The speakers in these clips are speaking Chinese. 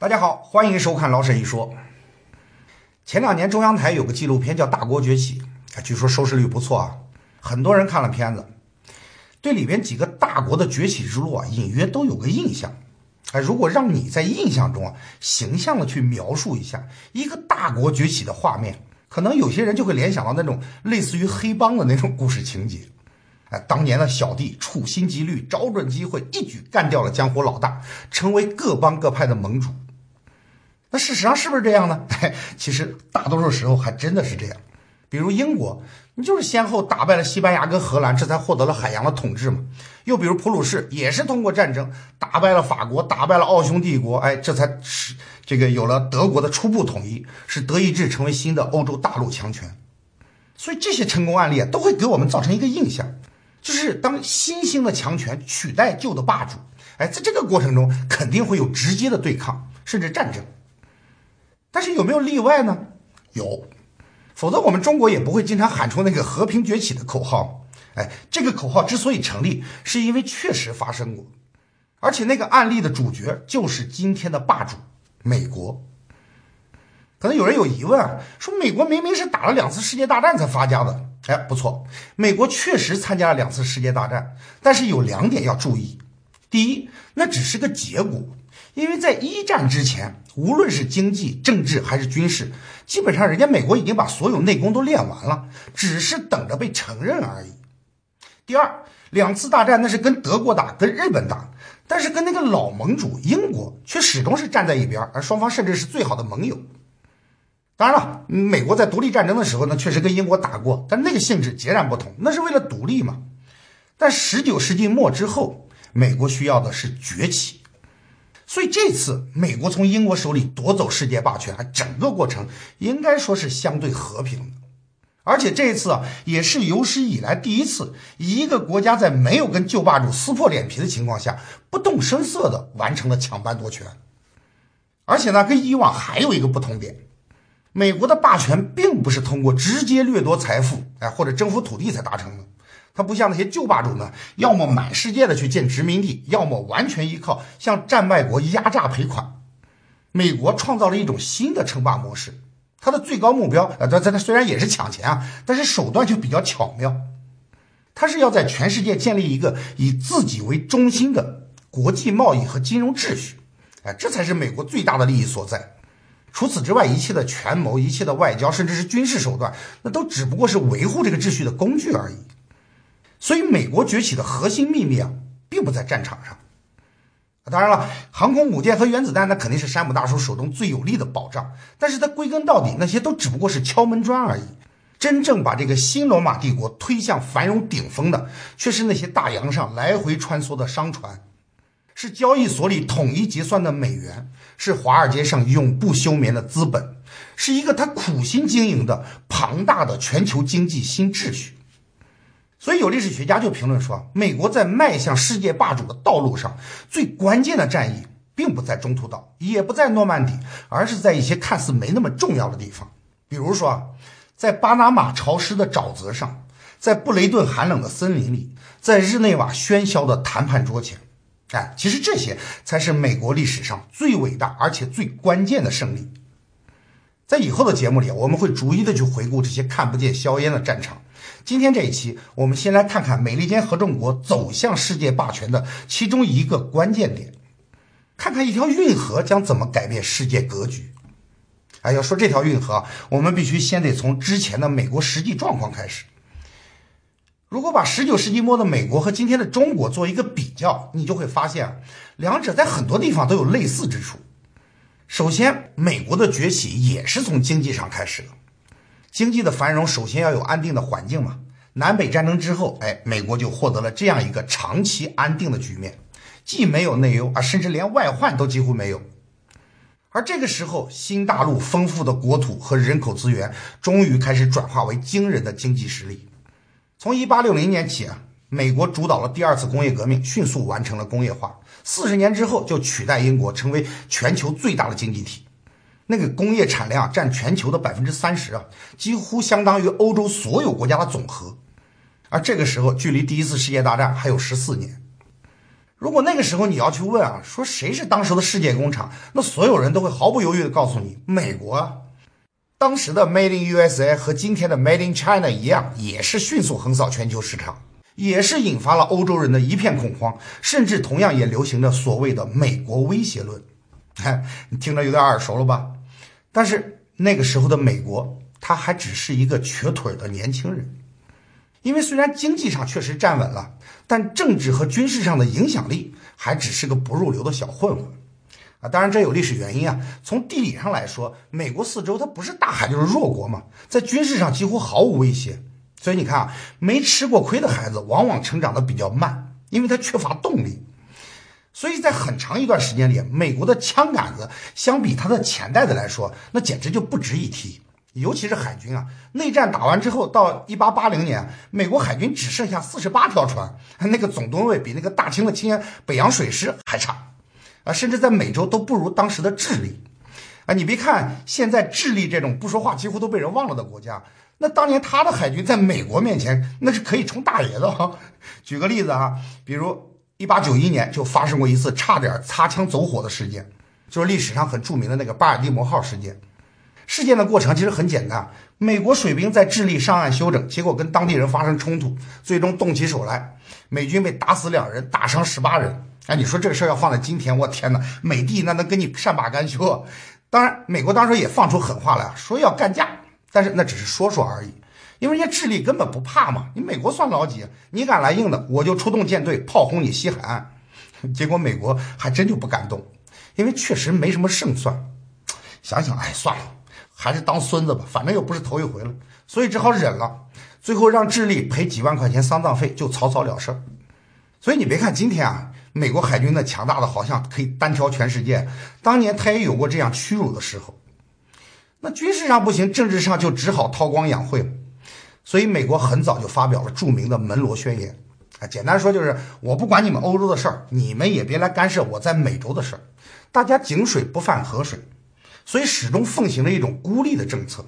大家好，欢迎收看老沈一说。前两年中央台有个纪录片叫《大国崛起》，据说收视率不错啊，很多人看了片子，对里边几个大国的崛起之路啊，隐约都有个印象。哎，如果让你在印象中啊，形象的去描述一下一个大国崛起的画面，可能有些人就会联想到那种类似于黑帮的那种故事情节。哎，当年的小弟处心积虑，找准机会，一举干掉了江湖老大，成为各帮各派的盟主。那事实上是不是这样呢？其实大多数时候还真的是这样。比如英国，你就是先后打败了西班牙跟荷兰，这才获得了海洋的统治嘛。又比如普鲁士，也是通过战争打败了法国，打败了奥匈帝国，哎，这才是这个有了德国的初步统一，使德意志成为新的欧洲大陆强权。所以这些成功案例啊，都会给我们造成一个印象。就是当新兴的强权取代旧的霸主，哎，在这个过程中肯定会有直接的对抗，甚至战争。但是有没有例外呢？有，否则我们中国也不会经常喊出那个和平崛起的口号。哎，这个口号之所以成立，是因为确实发生过，而且那个案例的主角就是今天的霸主——美国。可能有人有疑问啊，说美国明明是打了两次世界大战才发家的。哎，不错，美国确实参加了两次世界大战，但是有两点要注意。第一，那只是个结果，因为在一战之前，无论是经济、政治还是军事，基本上人家美国已经把所有内功都练完了，只是等着被承认而已。第二，两次大战那是跟德国打，跟日本打，但是跟那个老盟主英国却始终是站在一边，而双方甚至是最好的盟友。当然了，美国在独立战争的时候呢，确实跟英国打过，但那个性质截然不同，那是为了独立嘛。但十九世纪末之后，美国需要的是崛起，所以这次美国从英国手里夺走世界霸权，整个过程应该说是相对和平的。而且这一次啊，也是有史以来第一次，一个国家在没有跟旧霸主撕破脸皮的情况下，不动声色的完成了抢班夺权。而且呢，跟以往还有一个不同点。美国的霸权并不是通过直接掠夺财富，哎，或者征服土地才达成的。它不像那些旧霸主们，要么满世界的去建殖民地，要么完全依靠向战败国压榨赔款。美国创造了一种新的称霸模式，它的最高目标，呃，它它虽然也是抢钱啊，但是手段就比较巧妙。它是要在全世界建立一个以自己为中心的国际贸易和金融秩序，哎，这才是美国最大的利益所在。除此之外，一切的权谋、一切的外交，甚至是军事手段，那都只不过是维护这个秩序的工具而已。所以，美国崛起的核心秘密啊，并不在战场上。当然了，航空母舰和原子弹，那肯定是山姆大叔手中最有力的保障。但是，它归根到底，那些都只不过是敲门砖而已。真正把这个新罗马帝国推向繁荣顶峰的，却是那些大洋上来回穿梭的商船。是交易所里统一结算的美元，是华尔街上永不休眠的资本，是一个他苦心经营的庞大的全球经济新秩序。所以有历史学家就评论说，美国在迈向世界霸主的道路上，最关键的战役并不在中途岛，也不在诺曼底，而是在一些看似没那么重要的地方，比如说，在巴拿马潮湿的沼泽上，在布雷顿寒冷的森林里，在日内瓦喧嚣的谈判桌前。哎，其实这些才是美国历史上最伟大而且最关键的胜利。在以后的节目里，我们会逐一的去回顾这些看不见硝烟的战场。今天这一期，我们先来看看美利坚合众国走向世界霸权的其中一个关键点，看看一条运河将怎么改变世界格局。哎，要说这条运河，我们必须先得从之前的美国实际状况开始。如果把十九世纪末的美国和今天的中国做一个比较，你就会发现，两者在很多地方都有类似之处。首先，美国的崛起也是从经济上开始的。经济的繁荣首先要有安定的环境嘛。南北战争之后，哎，美国就获得了这样一个长期安定的局面，既没有内忧啊，甚至连外患都几乎没有。而这个时候，新大陆丰富的国土和人口资源终于开始转化为惊人的经济实力。从一八六零年起啊，美国主导了第二次工业革命，迅速完成了工业化。四十年之后，就取代英国成为全球最大的经济体。那个工业产量占全球的百分之三十啊，几乎相当于欧洲所有国家的总和。而这个时候，距离第一次世界大战还有十四年。如果那个时候你要去问啊，说谁是当时的世界工厂，那所有人都会毫不犹豫的告诉你，美国啊。当时的 Made in USA 和今天的 Made in China 一样，也是迅速横扫全球市场，也是引发了欧洲人的一片恐慌，甚至同样也流行着所谓的美国威胁论。哎，你听着有点耳熟了吧？但是那个时候的美国，他还只是一个瘸腿的年轻人。因为虽然经济上确实站稳了，但政治和军事上的影响力还只是个不入流的小混混啊！当然这有历史原因啊。从地理上来说，美国四周它不是大海就是弱国嘛，在军事上几乎毫无威胁。所以你看啊，没吃过亏的孩子往往成长的比较慢，因为他缺乏动力。所以在很长一段时间里，美国的枪杆子相比他的钱袋子来说，那简直就不值一提。尤其是海军啊，内战打完之后，到一八八零年，美国海军只剩下四十八条船，那个总吨位比那个大清的清北洋水师还差，啊，甚至在美洲都不如当时的智利，啊，你别看现在智利这种不说话几乎都被人忘了的国家，那当年他的海军在美国面前那是可以冲大爷的哈。举个例子啊，比如一八九一年就发生过一次差点擦枪走火的事件，就是历史上很著名的那个巴尔的摩号事件。事件的过程其实很简单，美国水兵在智利上岸休整，结果跟当地人发生冲突，最终动起手来，美军被打死两人，打伤十八人。哎，你说这个事儿要放在今天，我天哪，美帝那能跟你善罢甘休？当然，美国当时也放出狠话来，说要干架，但是那只是说说而已，因为人家智利根本不怕嘛，你美国算老几？你敢来硬的，我就出动舰队炮轰你西海岸。结果美国还真就不敢动，因为确实没什么胜算。想想，哎，算了。还是当孙子吧，反正又不是头一回了，所以只好忍了。最后让智利赔几万块钱丧葬费，就草草了事儿。所以你别看今天啊，美国海军的强大的好像可以单挑全世界，当年他也有过这样屈辱的时候。那军事上不行，政治上就只好韬光养晦了。所以美国很早就发表了著名的门罗宣言，啊，简单说就是我不管你们欧洲的事儿，你们也别来干涉我在美洲的事儿，大家井水不犯河水。所以始终奉行了一种孤立的政策，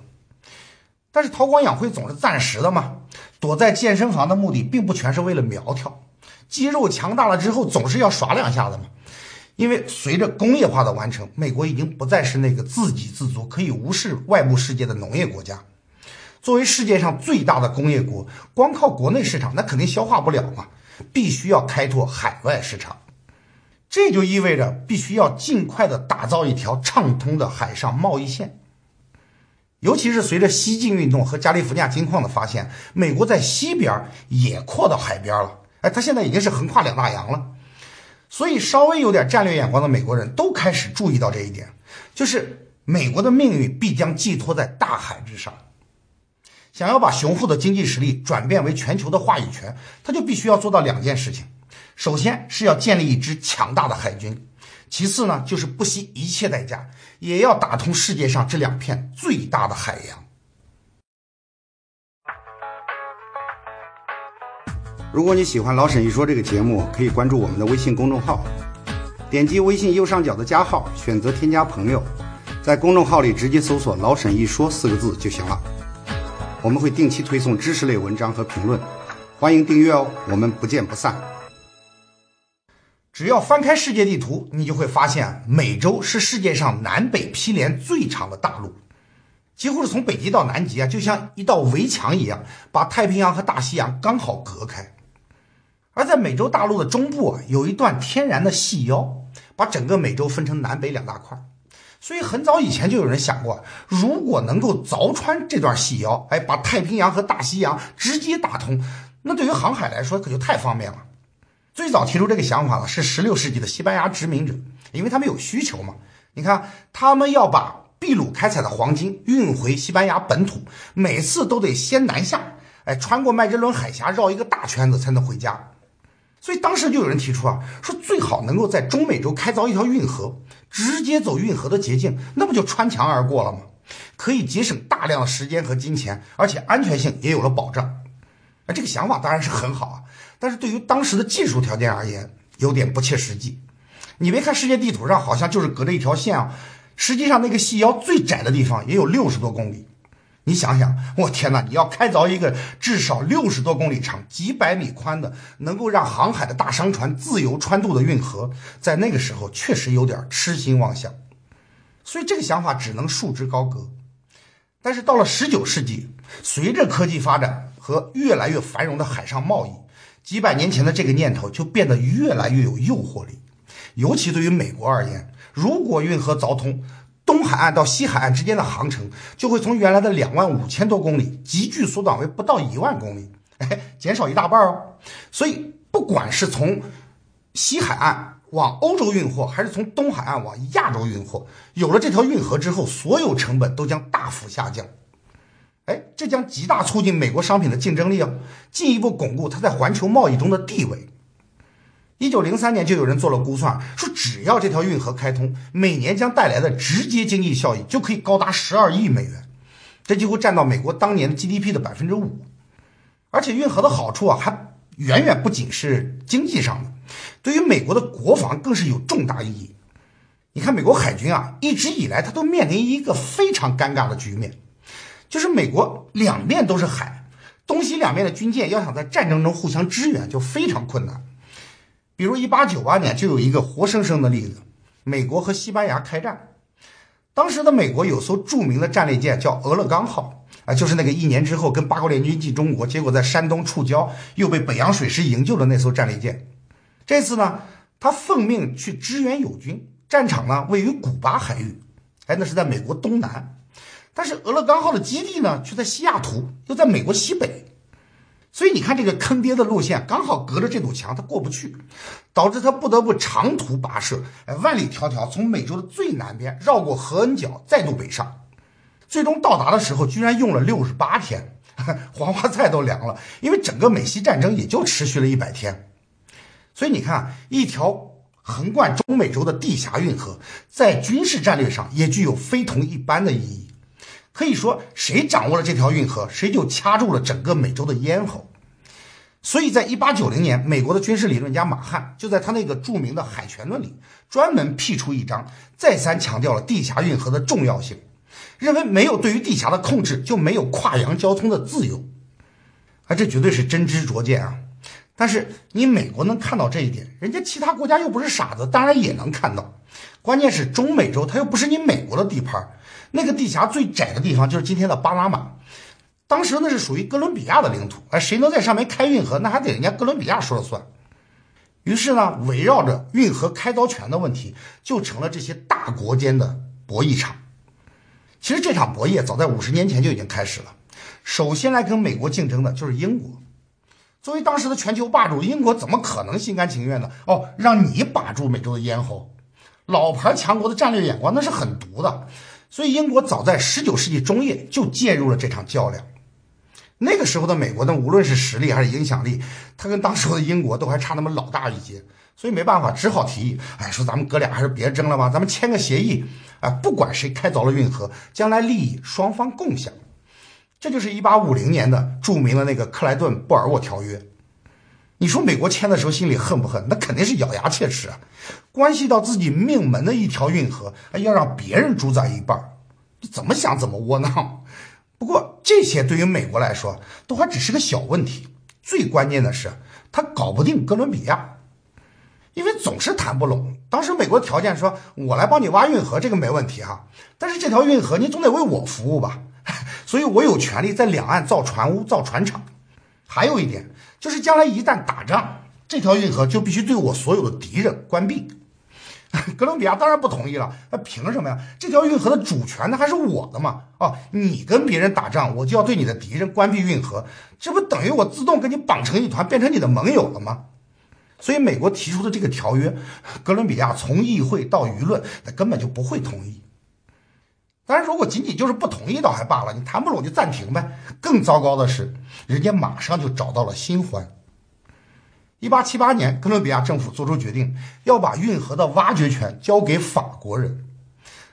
但是韬光养晦总是暂时的嘛。躲在健身房的目的并不全是为了苗条，肌肉强大了之后总是要耍两下子嘛。因为随着工业化的完成，美国已经不再是那个自给自足、可以无视外部世界的农业国家。作为世界上最大的工业国，光靠国内市场那肯定消化不了嘛，必须要开拓海外市场。这就意味着必须要尽快的打造一条畅通的海上贸易线，尤其是随着西进运动和加利福尼亚金矿的发现，美国在西边也扩到海边了。哎，它现在已经是横跨两大洋了。所以，稍微有点战略眼光的美国人都开始注意到这一点，就是美国的命运必将寄托在大海之上。想要把雄厚的经济实力转变为全球的话语权，他就必须要做到两件事情。首先是要建立一支强大的海军，其次呢就是不惜一切代价也要打通世界上这两片最大的海洋。如果你喜欢老沈一说这个节目，可以关注我们的微信公众号，点击微信右上角的加号，选择添加朋友，在公众号里直接搜索“老沈一说”四个字就行了。我们会定期推送知识类文章和评论，欢迎订阅哦，我们不见不散。只要翻开世界地图，你就会发现，美洲是世界上南北毗连最长的大陆，几乎是从北极到南极啊，就像一道围墙一样，把太平洋和大西洋刚好隔开。而在美洲大陆的中部啊，有一段天然的细腰，把整个美洲分成南北两大块。所以很早以前就有人想过，如果能够凿穿这段细腰，哎，把太平洋和大西洋直接打通，那对于航海来说可就太方便了。最早提出这个想法的是16世纪的西班牙殖民者，因为他们有需求嘛。你看，他们要把秘鲁开采的黄金运回西班牙本土，每次都得先南下，哎，穿过麦哲伦海峡绕一个大圈子才能回家。所以当时就有人提出啊，说最好能够在中美洲开凿一条运河，直接走运河的捷径，那不就穿墙而过了吗？可以节省大量的时间和金钱，而且安全性也有了保障。啊，这个想法当然是很好啊。但是对于当时的技术条件而言，有点不切实际。你别看世界地图上好像就是隔着一条线啊，实际上那个细腰最窄的地方也有六十多公里。你想想，我天哪！你要开凿一个至少六十多公里长、几百米宽的，能够让航海的大商船自由穿渡的运河，在那个时候确实有点痴心妄想。所以这个想法只能束之高阁。但是到了十九世纪，随着科技发展和越来越繁荣的海上贸易，几百年前的这个念头就变得越来越有诱惑力。尤其对于美国而言，如果运河凿通，东海岸到西海岸之间的航程就会从原来的两万五千多公里急剧缩短为不到一万公里，哎，减少一大半哦。所以，不管是从西海岸往欧洲运货，还是从东海岸往亚洲运货，有了这条运河之后，所有成本都将大幅下降。哎，这将极大促进美国商品的竞争力哦，进一步巩固它在环球贸易中的地位。一九零三年就有人做了估算，说只要这条运河开通，每年将带来的直接经济效益就可以高达十二亿美元，这几乎占到美国当年 GDP 的百分之五。而且运河的好处啊，还远远不仅是经济上的，对于美国的国防更是有重大意义。你看，美国海军啊，一直以来它都面临一个非常尴尬的局面，就是美国两面都是海，东西两面的军舰要想在战争中互相支援，就非常困难。比如，一八九八年就有一个活生生的例子：美国和西班牙开战。当时的美国有艘著名的战列舰叫俄勒冈号，啊，就是那个一年之后跟八国联军进中国，结果在山东触礁，又被北洋水师营救的那艘战列舰。这次呢，他奉命去支援友军，战场呢位于古巴海域，哎，那是在美国东南。但是俄勒冈号的基地呢却在西雅图，又在美国西北。所以你看，这个坑爹的路线刚好隔着这堵墙，他过不去，导致他不得不长途跋涉，哎，万里迢迢从美洲的最南边绕过合恩角，再度北上。最终到达的时候，居然用了六十八天，黄花菜都凉了。因为整个美西战争也就持续了一百天。所以你看，一条横贯中美洲的地峡运河，在军事战略上也具有非同一般的意义。可以说，谁掌握了这条运河，谁就掐住了整个美洲的咽喉。所以在一八九零年，美国的军事理论家马汉就在他那个著名的《海权论》里，专门辟出一章，再三强调了地峡运河的重要性，认为没有对于地峡的控制，就没有跨洋交通的自由。啊，这绝对是真知灼见啊！但是你美国能看到这一点，人家其他国家又不是傻子，当然也能看到。关键是中美洲，它又不是你美国的地盘。那个地峡最窄的地方就是今天的巴拿马，当时那是属于哥伦比亚的领土，哎，谁能在上面开运河，那还得人家哥伦比亚说了算。于是呢，围绕着运河开凿权的问题，就成了这些大国间的博弈场。其实这场博弈早在五十年前就已经开始了。首先来跟美国竞争的就是英国，作为当时的全球霸主，英国怎么可能心甘情愿的哦让你把住美洲的咽喉？老牌强国的战略眼光那是很毒的。所以，英国早在十九世纪中叶就介入了这场较量。那个时候的美国呢，无论是实力还是影响力，它跟当时的英国都还差那么老大一截。所以没办法，只好提议，哎，说咱们哥俩还是别争了吧，咱们签个协议，啊，不管谁开凿了运河，将来利益双方共享。这就是一八五零年的著名的那个克莱顿布尔沃条约。你说美国签的时候心里恨不恨？那肯定是咬牙切齿啊！关系到自己命门的一条运河，要让别人主宰一半，怎么想怎么窝囊。不过这些对于美国来说都还只是个小问题，最关键的是他搞不定哥伦比亚，因为总是谈不拢。当时美国条件说：“我来帮你挖运河，这个没问题哈，但是这条运河你总得为我服务吧？所以我有权利在两岸造船坞、造船厂。还有一点。”就是将来一旦打仗，这条运河就必须对我所有的敌人关闭。哥伦比亚当然不同意了，那凭什么呀？这条运河的主权那还是我的嘛？哦，你跟别人打仗，我就要对你的敌人关闭运河，这不等于我自动跟你绑成一团，变成你的盟友了吗？所以美国提出的这个条约，哥伦比亚从议会到舆论，他根本就不会同意。当然，如果仅仅就是不同意倒还罢了，你谈不拢就暂停呗。更糟糕的是，人家马上就找到了新欢。一八七八年，哥伦比亚政府做出决定，要把运河的挖掘权交给法国人。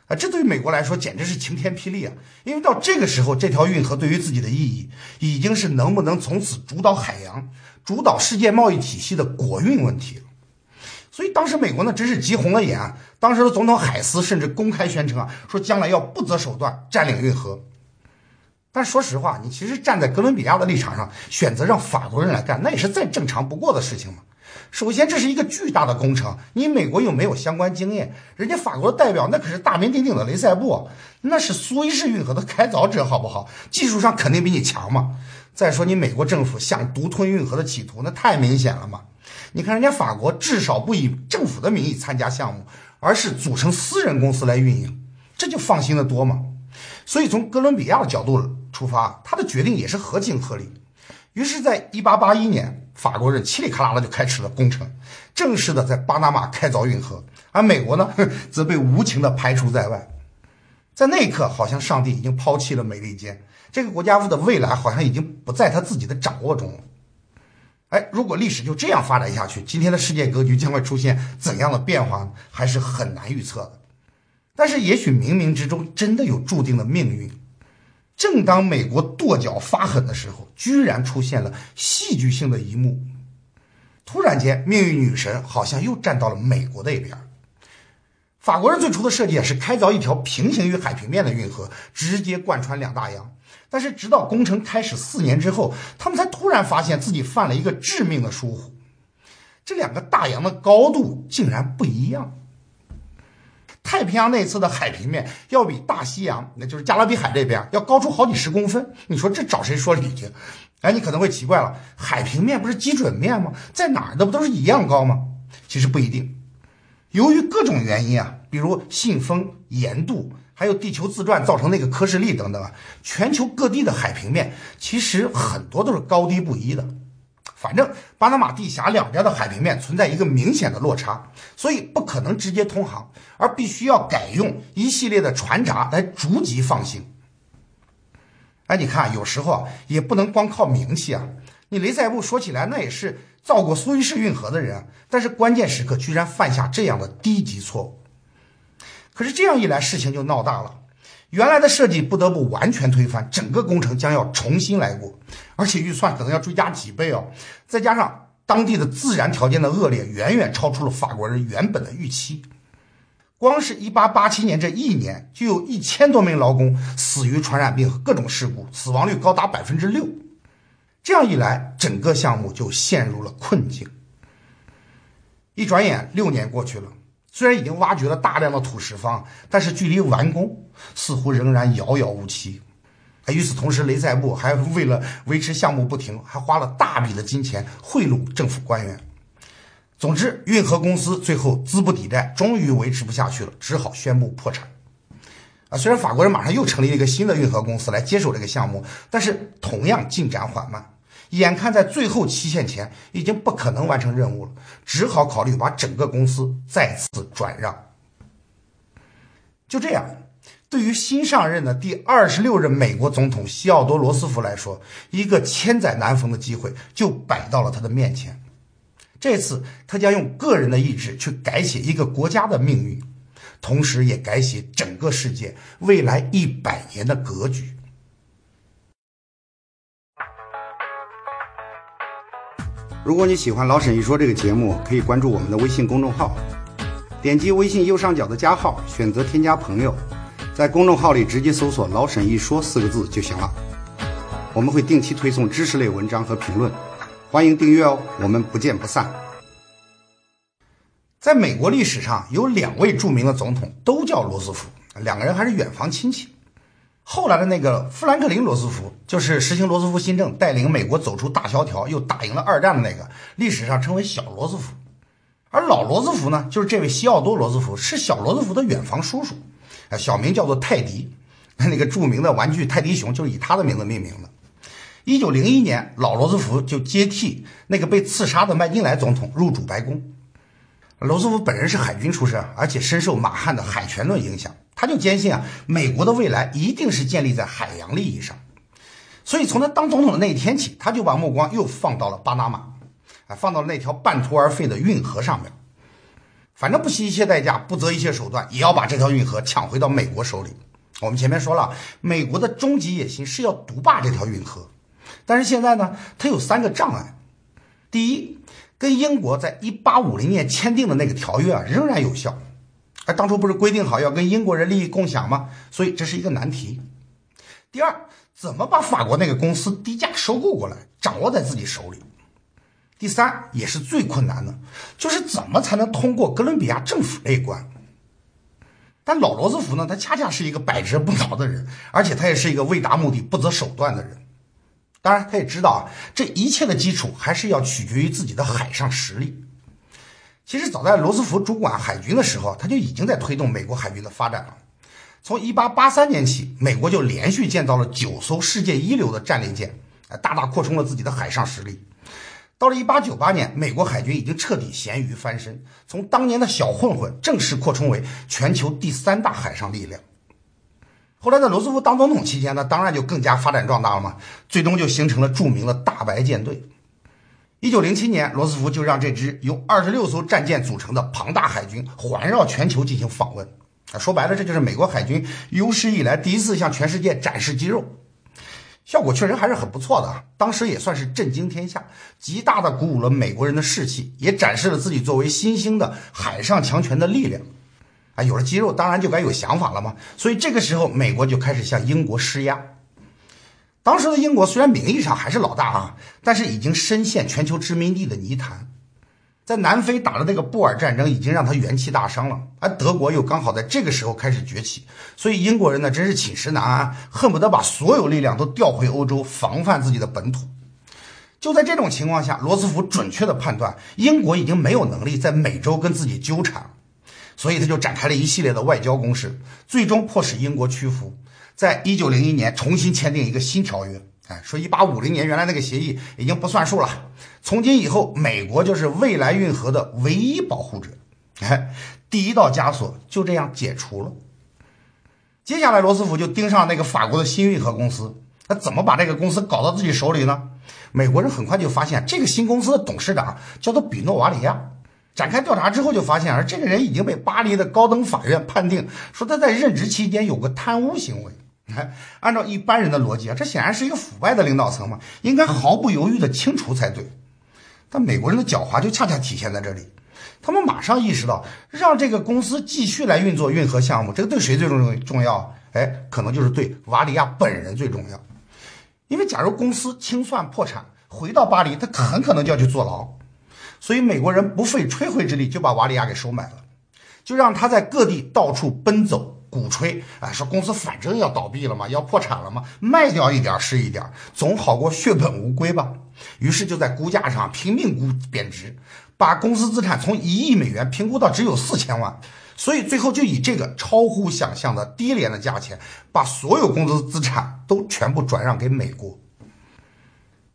啊，这对于美国来说简直是晴天霹雳啊！因为到这个时候，这条运河对于自己的意义，已经是能不能从此主导海洋、主导世界贸易体系的国运问题了。所以当时美国呢，真是急红了眼啊！当时的总统海斯甚至公开宣称啊，说将来要不择手段占领运河。但说实话，你其实站在哥伦比亚的立场上，选择让法国人来干，那也是再正常不过的事情嘛。首先，这是一个巨大的工程，你美国又没有相关经验，人家法国的代表那可是大名鼎鼎的雷塞布，那是苏伊士运河的开凿者，好不好？技术上肯定比你强嘛。再说，你美国政府想独吞运河的企图，那太明显了嘛。你看人家法国，至少不以政府的名义参加项目，而是组成私人公司来运营，这就放心的多嘛。所以从哥伦比亚的角度出发，他的决定也是合情合理。于是，在一八八一年，法国人嘁里喀啦的就开始了工程，正式的在巴拿马开凿运河，而美国呢，则被无情的排除在外。在那一刻，好像上帝已经抛弃了美利坚。这个国家的未来好像已经不在他自己的掌握中了。哎，如果历史就这样发展下去，今天的世界格局将会出现怎样的变化，还是很难预测的。但是，也许冥冥之中真的有注定的命运。正当美国跺脚发狠的时候，居然出现了戏剧性的一幕。突然间，命运女神好像又站到了美国那边。法国人最初的设计啊，是开凿一条平行于海平面的运河，直接贯穿两大洋。但是，直到工程开始四年之后，他们才突然发现自己犯了一个致命的疏忽：这两个大洋的高度竟然不一样。太平洋那侧的海平面要比大西洋，那就是加勒比海这边要高出好几十公分。你说这找谁说理去？哎，你可能会奇怪了，海平面不是基准面吗？在哪儿的不都是一样高吗？其实不一定。由于各种原因啊，比如信风、盐度，还有地球自转造成那个科氏力等等啊，全球各地的海平面其实很多都是高低不一的。反正巴拿马地峡两边的海平面存在一个明显的落差，所以不可能直接通航，而必须要改用一系列的船闸来逐级放行。哎，你看，有时候啊，也不能光靠名气啊。你雷塞布说起来，那也是。造过苏伊士运河的人，但是关键时刻居然犯下这样的低级错误。可是这样一来，事情就闹大了。原来的设计不得不完全推翻，整个工程将要重新来过，而且预算可能要追加几倍哦。再加上当地的自然条件的恶劣，远远超出了法国人原本的预期。光是一八八七年这一年，就有一千多名劳工死于传染病和各种事故，死亡率高达百分之六。这样一来，整个项目就陷入了困境。一转眼，六年过去了，虽然已经挖掘了大量的土石方，但是距离完工似乎仍然遥遥无期。与此同时，雷塞布还为了维持项目不停，还花了大笔的金钱贿赂政府官员。总之，运河公司最后资不抵债，终于维持不下去了，只好宣布破产。啊，虽然法国人马上又成立了一个新的运河公司来接手这个项目，但是同样进展缓慢。眼看在最后期限前已经不可能完成任务了，只好考虑把整个公司再次转让。就这样，对于新上任的第二十六任美国总统西奥多·罗斯福来说，一个千载难逢的机会就摆到了他的面前。这次，他将用个人的意志去改写一个国家的命运，同时也改写整个世界未来一百年的格局。如果你喜欢老沈一说这个节目，可以关注我们的微信公众号，点击微信右上角的加号，选择添加朋友，在公众号里直接搜索“老沈一说”四个字就行了。我们会定期推送知识类文章和评论，欢迎订阅哦。我们不见不散。在美国历史上有两位著名的总统都叫罗斯福，两个人还是远房亲戚。后来的那个富兰克林·罗斯福，就是实行罗斯福新政，带领美国走出大萧条，又打赢了二战的那个，历史上称为小罗斯福。而老罗斯福呢，就是这位西奥多·罗斯福，是小罗斯福的远房叔叔，小名叫做泰迪，那个著名的玩具泰迪熊就是以他的名字命名的。一九零一年，老罗斯福就接替那个被刺杀的麦金莱总统入主白宫。罗斯福本人是海军出身，而且深受马汉的海权论影响。他就坚信啊，美国的未来一定是建立在海洋利益上，所以从他当总统的那一天起，他就把目光又放到了巴拿马，啊，放到了那条半途而废的运河上面。反正不惜一切代价，不择一切手段，也要把这条运河抢回到美国手里。我们前面说了，美国的终极野心是要独霸这条运河，但是现在呢，它有三个障碍。第一，跟英国在一八五零年签订的那个条约啊，仍然有效。哎，当初不是规定好要跟英国人利益共享吗？所以这是一个难题。第二，怎么把法国那个公司低价收购过来，掌握在自己手里。第三，也是最困难的，就是怎么才能通过哥伦比亚政府这一关。但老罗斯福呢，他恰恰是一个百折不挠的人，而且他也是一个为达目的不择手段的人。当然，他也知道啊，这一切的基础还是要取决于自己的海上实力。其实早在罗斯福主管海军的时候，他就已经在推动美国海军的发展了。从1883年起，美国就连续建造了九艘世界一流的战列舰，大大扩充了自己的海上实力。到了1898年，美国海军已经彻底咸鱼翻身，从当年的小混混正式扩充为全球第三大海上力量。后来在罗斯福当总统期间呢，当然就更加发展壮大了嘛，最终就形成了著名的大白舰队。1907年，罗斯福就让这支由26艘战舰组成的庞大海军环绕全球进行访问。啊，说白了，这就是美国海军有史以来第一次向全世界展示肌肉。效果确实还是很不错的啊！当时也算是震惊天下，极大的鼓舞了美国人的士气，也展示了自己作为新兴的海上强权的力量。啊，有了肌肉，当然就该有想法了嘛。所以这个时候，美国就开始向英国施压。当时的英国虽然名义上还是老大啊，但是已经深陷全球殖民地的泥潭。在南非打的那个布尔战争已经让他元气大伤了，而德国又刚好在这个时候开始崛起，所以英国人呢真是寝食难安，恨不得把所有力量都调回欧洲，防范自己的本土。就在这种情况下，罗斯福准确的判断英国已经没有能力在美洲跟自己纠缠，所以他就展开了一系列的外交攻势，最终迫使英国屈服，在一九零一年重新签订一个新条约。哎，说一八五零年原来那个协议已经不算数了，从今以后，美国就是未来运河的唯一保护者。哎，第一道枷锁就这样解除了。接下来，罗斯福就盯上那个法国的新运河公司，他怎么把这个公司搞到自己手里呢？美国人很快就发现，这个新公司的董事长叫做比诺瓦里亚。展开调查之后，就发现啊，这个人已经被巴黎的高等法院判定说他在任职期间有过贪污行为。哎，按照一般人的逻辑啊，这显然是一个腐败的领导层嘛，应该毫不犹豫的清除才对。但美国人的狡猾就恰恰体现在这里，他们马上意识到，让这个公司继续来运作运河项目，这个对谁最重重要？哎，可能就是对瓦里亚本人最重要。因为假如公司清算破产，回到巴黎，他很可能就要去坐牢。所以美国人不费吹灰之力就把瓦里亚给收买了，就让他在各地到处奔走。鼓吹啊，说公司反正要倒闭了嘛，要破产了嘛，卖掉一点是一点，总好过血本无归吧。于是就在估价上拼命估贬值，把公司资产从一亿美元评估到只有四千万，所以最后就以这个超乎想象的低廉的价钱，把所有公司资产都全部转让给美国。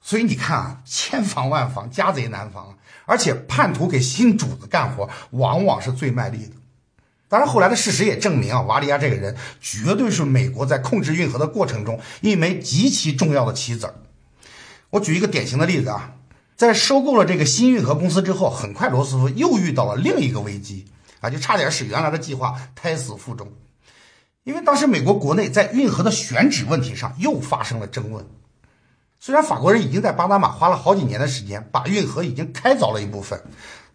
所以你看啊，千防万防，家贼难防，而且叛徒给新主子干活，往往是最卖力的。当然，后来的事实也证明啊，瓦里亚这个人绝对是美国在控制运河的过程中一枚极其重要的棋子儿。我举一个典型的例子啊，在收购了这个新运河公司之后，很快罗斯福又遇到了另一个危机啊，就差点使原来的计划胎死腹中。因为当时美国国内在运河的选址问题上又发生了争论。虽然法国人已经在巴拿马花了好几年的时间，把运河已经开凿了一部分。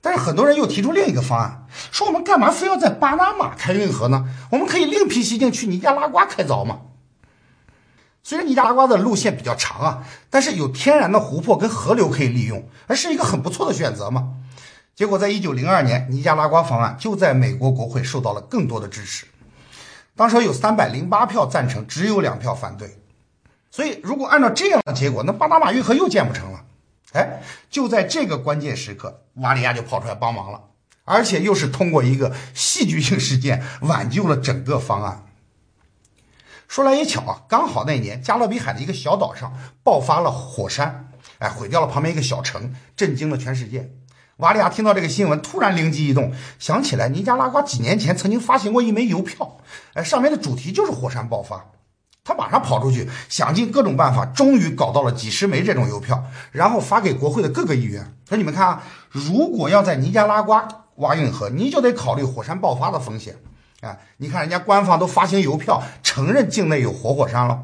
但是很多人又提出另一个方案，说我们干嘛非要在巴拿马开运河呢？我们可以另辟蹊径去尼加拉瓜开凿嘛。虽然尼加拉瓜的路线比较长啊，但是有天然的湖泊跟河流可以利用，还是一个很不错的选择嘛。结果在一九零二年，尼加拉瓜方案就在美国国会受到了更多的支持，当时有三百零八票赞成，只有两票反对。所以如果按照这样的结果，那巴拿马运河又建不成了。哎，就在这个关键时刻，瓦里亚就跑出来帮忙了，而且又是通过一个戏剧性事件挽救了整个方案。说来也巧啊，刚好那年加勒比海的一个小岛上爆发了火山，哎，毁掉了旁边一个小城，震惊了全世界。瓦里亚听到这个新闻，突然灵机一动，想起来尼加拉瓜几年前曾经发行过一枚邮票，哎，上面的主题就是火山爆发。他马上跑出去，想尽各种办法，终于搞到了几十枚这种邮票，然后发给国会的各个议员，说：“你们看啊，如果要在尼加拉瓜挖运河，你就得考虑火山爆发的风险。啊，你看人家官方都发行邮票，承认境内有活火山了。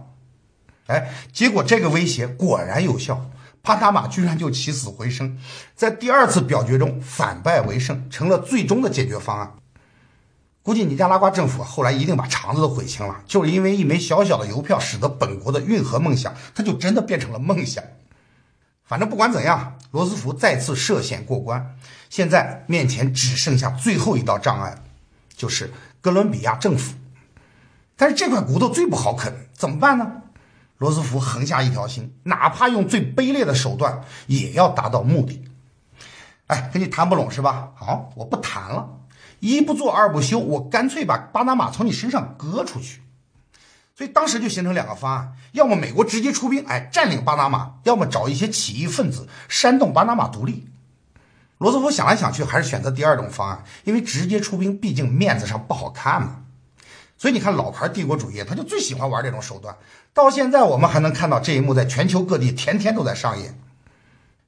哎，结果这个威胁果然有效，帕塔马居然就起死回生，在第二次表决中反败为胜，成了最终的解决方案。估计尼加拉瓜政府后来一定把肠子都悔青了，就是因为一枚小小的邮票，使得本国的运河梦想，它就真的变成了梦想。反正不管怎样，罗斯福再次涉险过关，现在面前只剩下最后一道障碍，就是哥伦比亚政府。但是这块骨头最不好啃，怎么办呢？罗斯福横下一条心，哪怕用最卑劣的手段，也要达到目的。哎，跟你谈不拢是吧？好，我不谈了。一不做二不休，我干脆把巴拿马从你身上割出去。所以当时就形成两个方案：要么美国直接出兵，哎，占领巴拿马；要么找一些起义分子煽动巴拿马独立。罗斯福想来想去，还是选择第二种方案，因为直接出兵毕竟面子上不好看嘛。所以你看，老牌帝国主义他就最喜欢玩这种手段。到现在我们还能看到这一幕，在全球各地天天都在上演。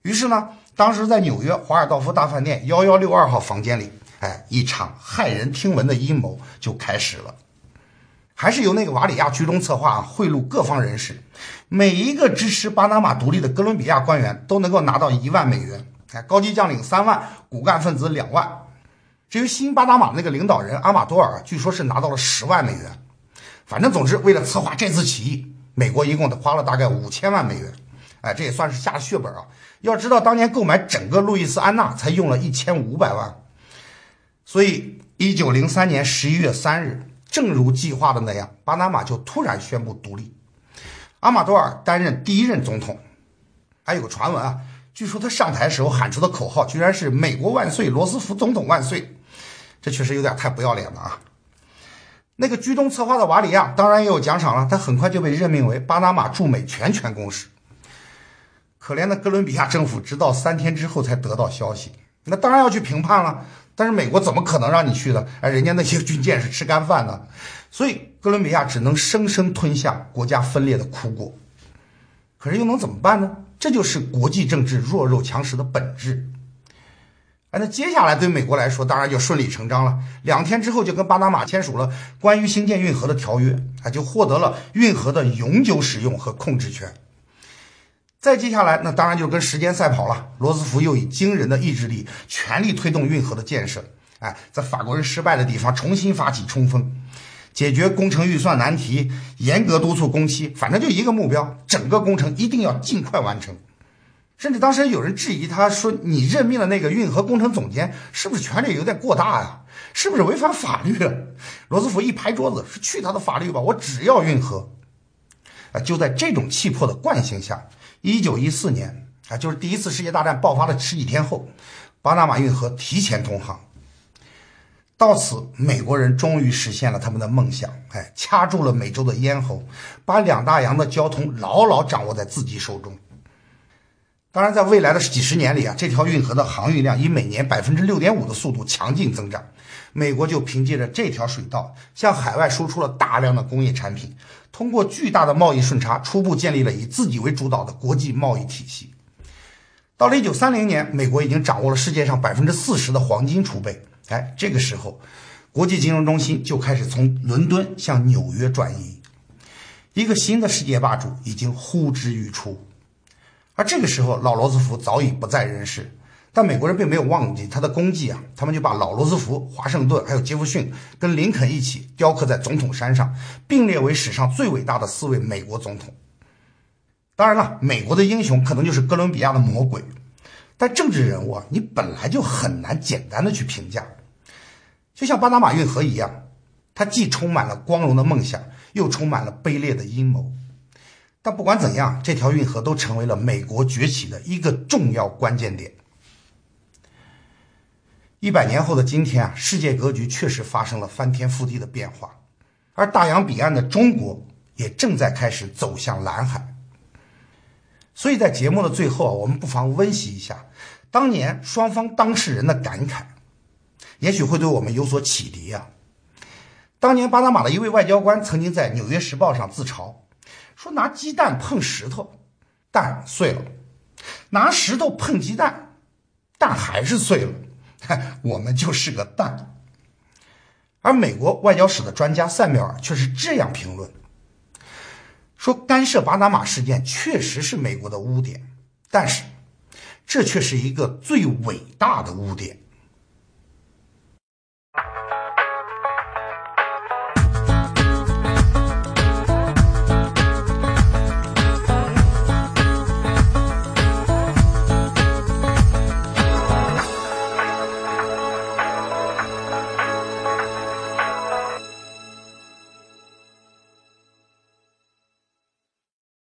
于是呢，当时在纽约华尔道夫大饭店幺幺六二号房间里。哎，一场骇人听闻的阴谋就开始了，还是由那个瓦里亚居中策划，贿赂各方人士，每一个支持巴拿马独立的哥伦比亚官员都能够拿到一万美元，哎，高级将领三万，骨干分子两万。至于新巴拿马那个领导人阿马多尔，据说是拿到了十万美元。反正总之，为了策划这次起义，美国一共得花了大概五千万美元。哎，这也算是下了血本啊！要知道，当年购买整个路易斯安那才用了一千五百万。所以，一九零三年十一月三日，正如计划的那样，巴拿马就突然宣布独立。阿马多尔担任第一任总统。还有个传闻啊，据说他上台时候喊出的口号居然是“美国万岁，罗斯福总统万岁”。这确实有点太不要脸了啊！那个居中策划的瓦里亚当然也有奖赏了，他很快就被任命为巴拿马驻美全权公使。可怜的哥伦比亚政府，直到三天之后才得到消息，那当然要去评判了。但是美国怎么可能让你去的？哎，人家那些军舰是吃干饭的，所以哥伦比亚只能生生吞下国家分裂的苦果。可是又能怎么办呢？这就是国际政治弱肉强食的本质。哎，那接下来对美国来说，当然就顺理成章了。两天之后就跟巴拿马签署了关于兴建运河的条约，啊，就获得了运河的永久使用和控制权。再接下来，那当然就跟时间赛跑了。罗斯福又以惊人的意志力，全力推动运河的建设。哎，在法国人失败的地方重新发起冲锋，解决工程预算难题，严格督促工期。反正就一个目标，整个工程一定要尽快完成。甚至当时有人质疑他说：“你任命的那个运河工程总监，是不是权力有点过大呀？是不是违反法律了？”罗斯福一拍桌子：“是去他的法律吧！我只要运河。”啊，就在这种气魄的惯性下。一九一四年啊，就是第一次世界大战爆发的十几天后，巴拿马运河提前通航。到此，美国人终于实现了他们的梦想，哎，掐住了美洲的咽喉，把两大洋的交通牢牢掌握在自己手中。当然，在未来的几十年里啊，这条运河的航运量以每年百分之六点五的速度强劲增长。美国就凭借着这条水道，向海外输出了大量的工业产品，通过巨大的贸易顺差，初步建立了以自己为主导的国际贸易体系。到了一九三零年，美国已经掌握了世界上百分之四十的黄金储备。哎，这个时候，国际金融中心就开始从伦敦向纽约转移，一个新的世界霸主已经呼之欲出。而这个时候，老罗斯福早已不在人世。但美国人并没有忘记他的功绩啊，他们就把老罗斯福、华盛顿还有杰弗逊跟林肯一起雕刻在总统山上，并列为史上最伟大的四位美国总统。当然了，美国的英雄可能就是哥伦比亚的魔鬼，但政治人物啊，你本来就很难简单的去评价。就像巴拿马运河一样，它既充满了光荣的梦想，又充满了卑劣的阴谋。但不管怎样，这条运河都成为了美国崛起的一个重要关键点。一百年后的今天啊，世界格局确实发生了翻天覆地的变化，而大洋彼岸的中国也正在开始走向蓝海。所以在节目的最后啊，我们不妨温习一下当年双方当事人的感慨，也许会对我们有所启迪啊。当年巴拿马的一位外交官曾经在《纽约时报》上自嘲说：“拿鸡蛋碰石头，蛋碎了；拿石头碰鸡蛋，蛋还是碎了。” 我们就是个蛋，而美国外交史的专家塞缪尔却是这样评论：说干涉巴拿马事件确实是美国的污点，但是这却是一个最伟大的污点。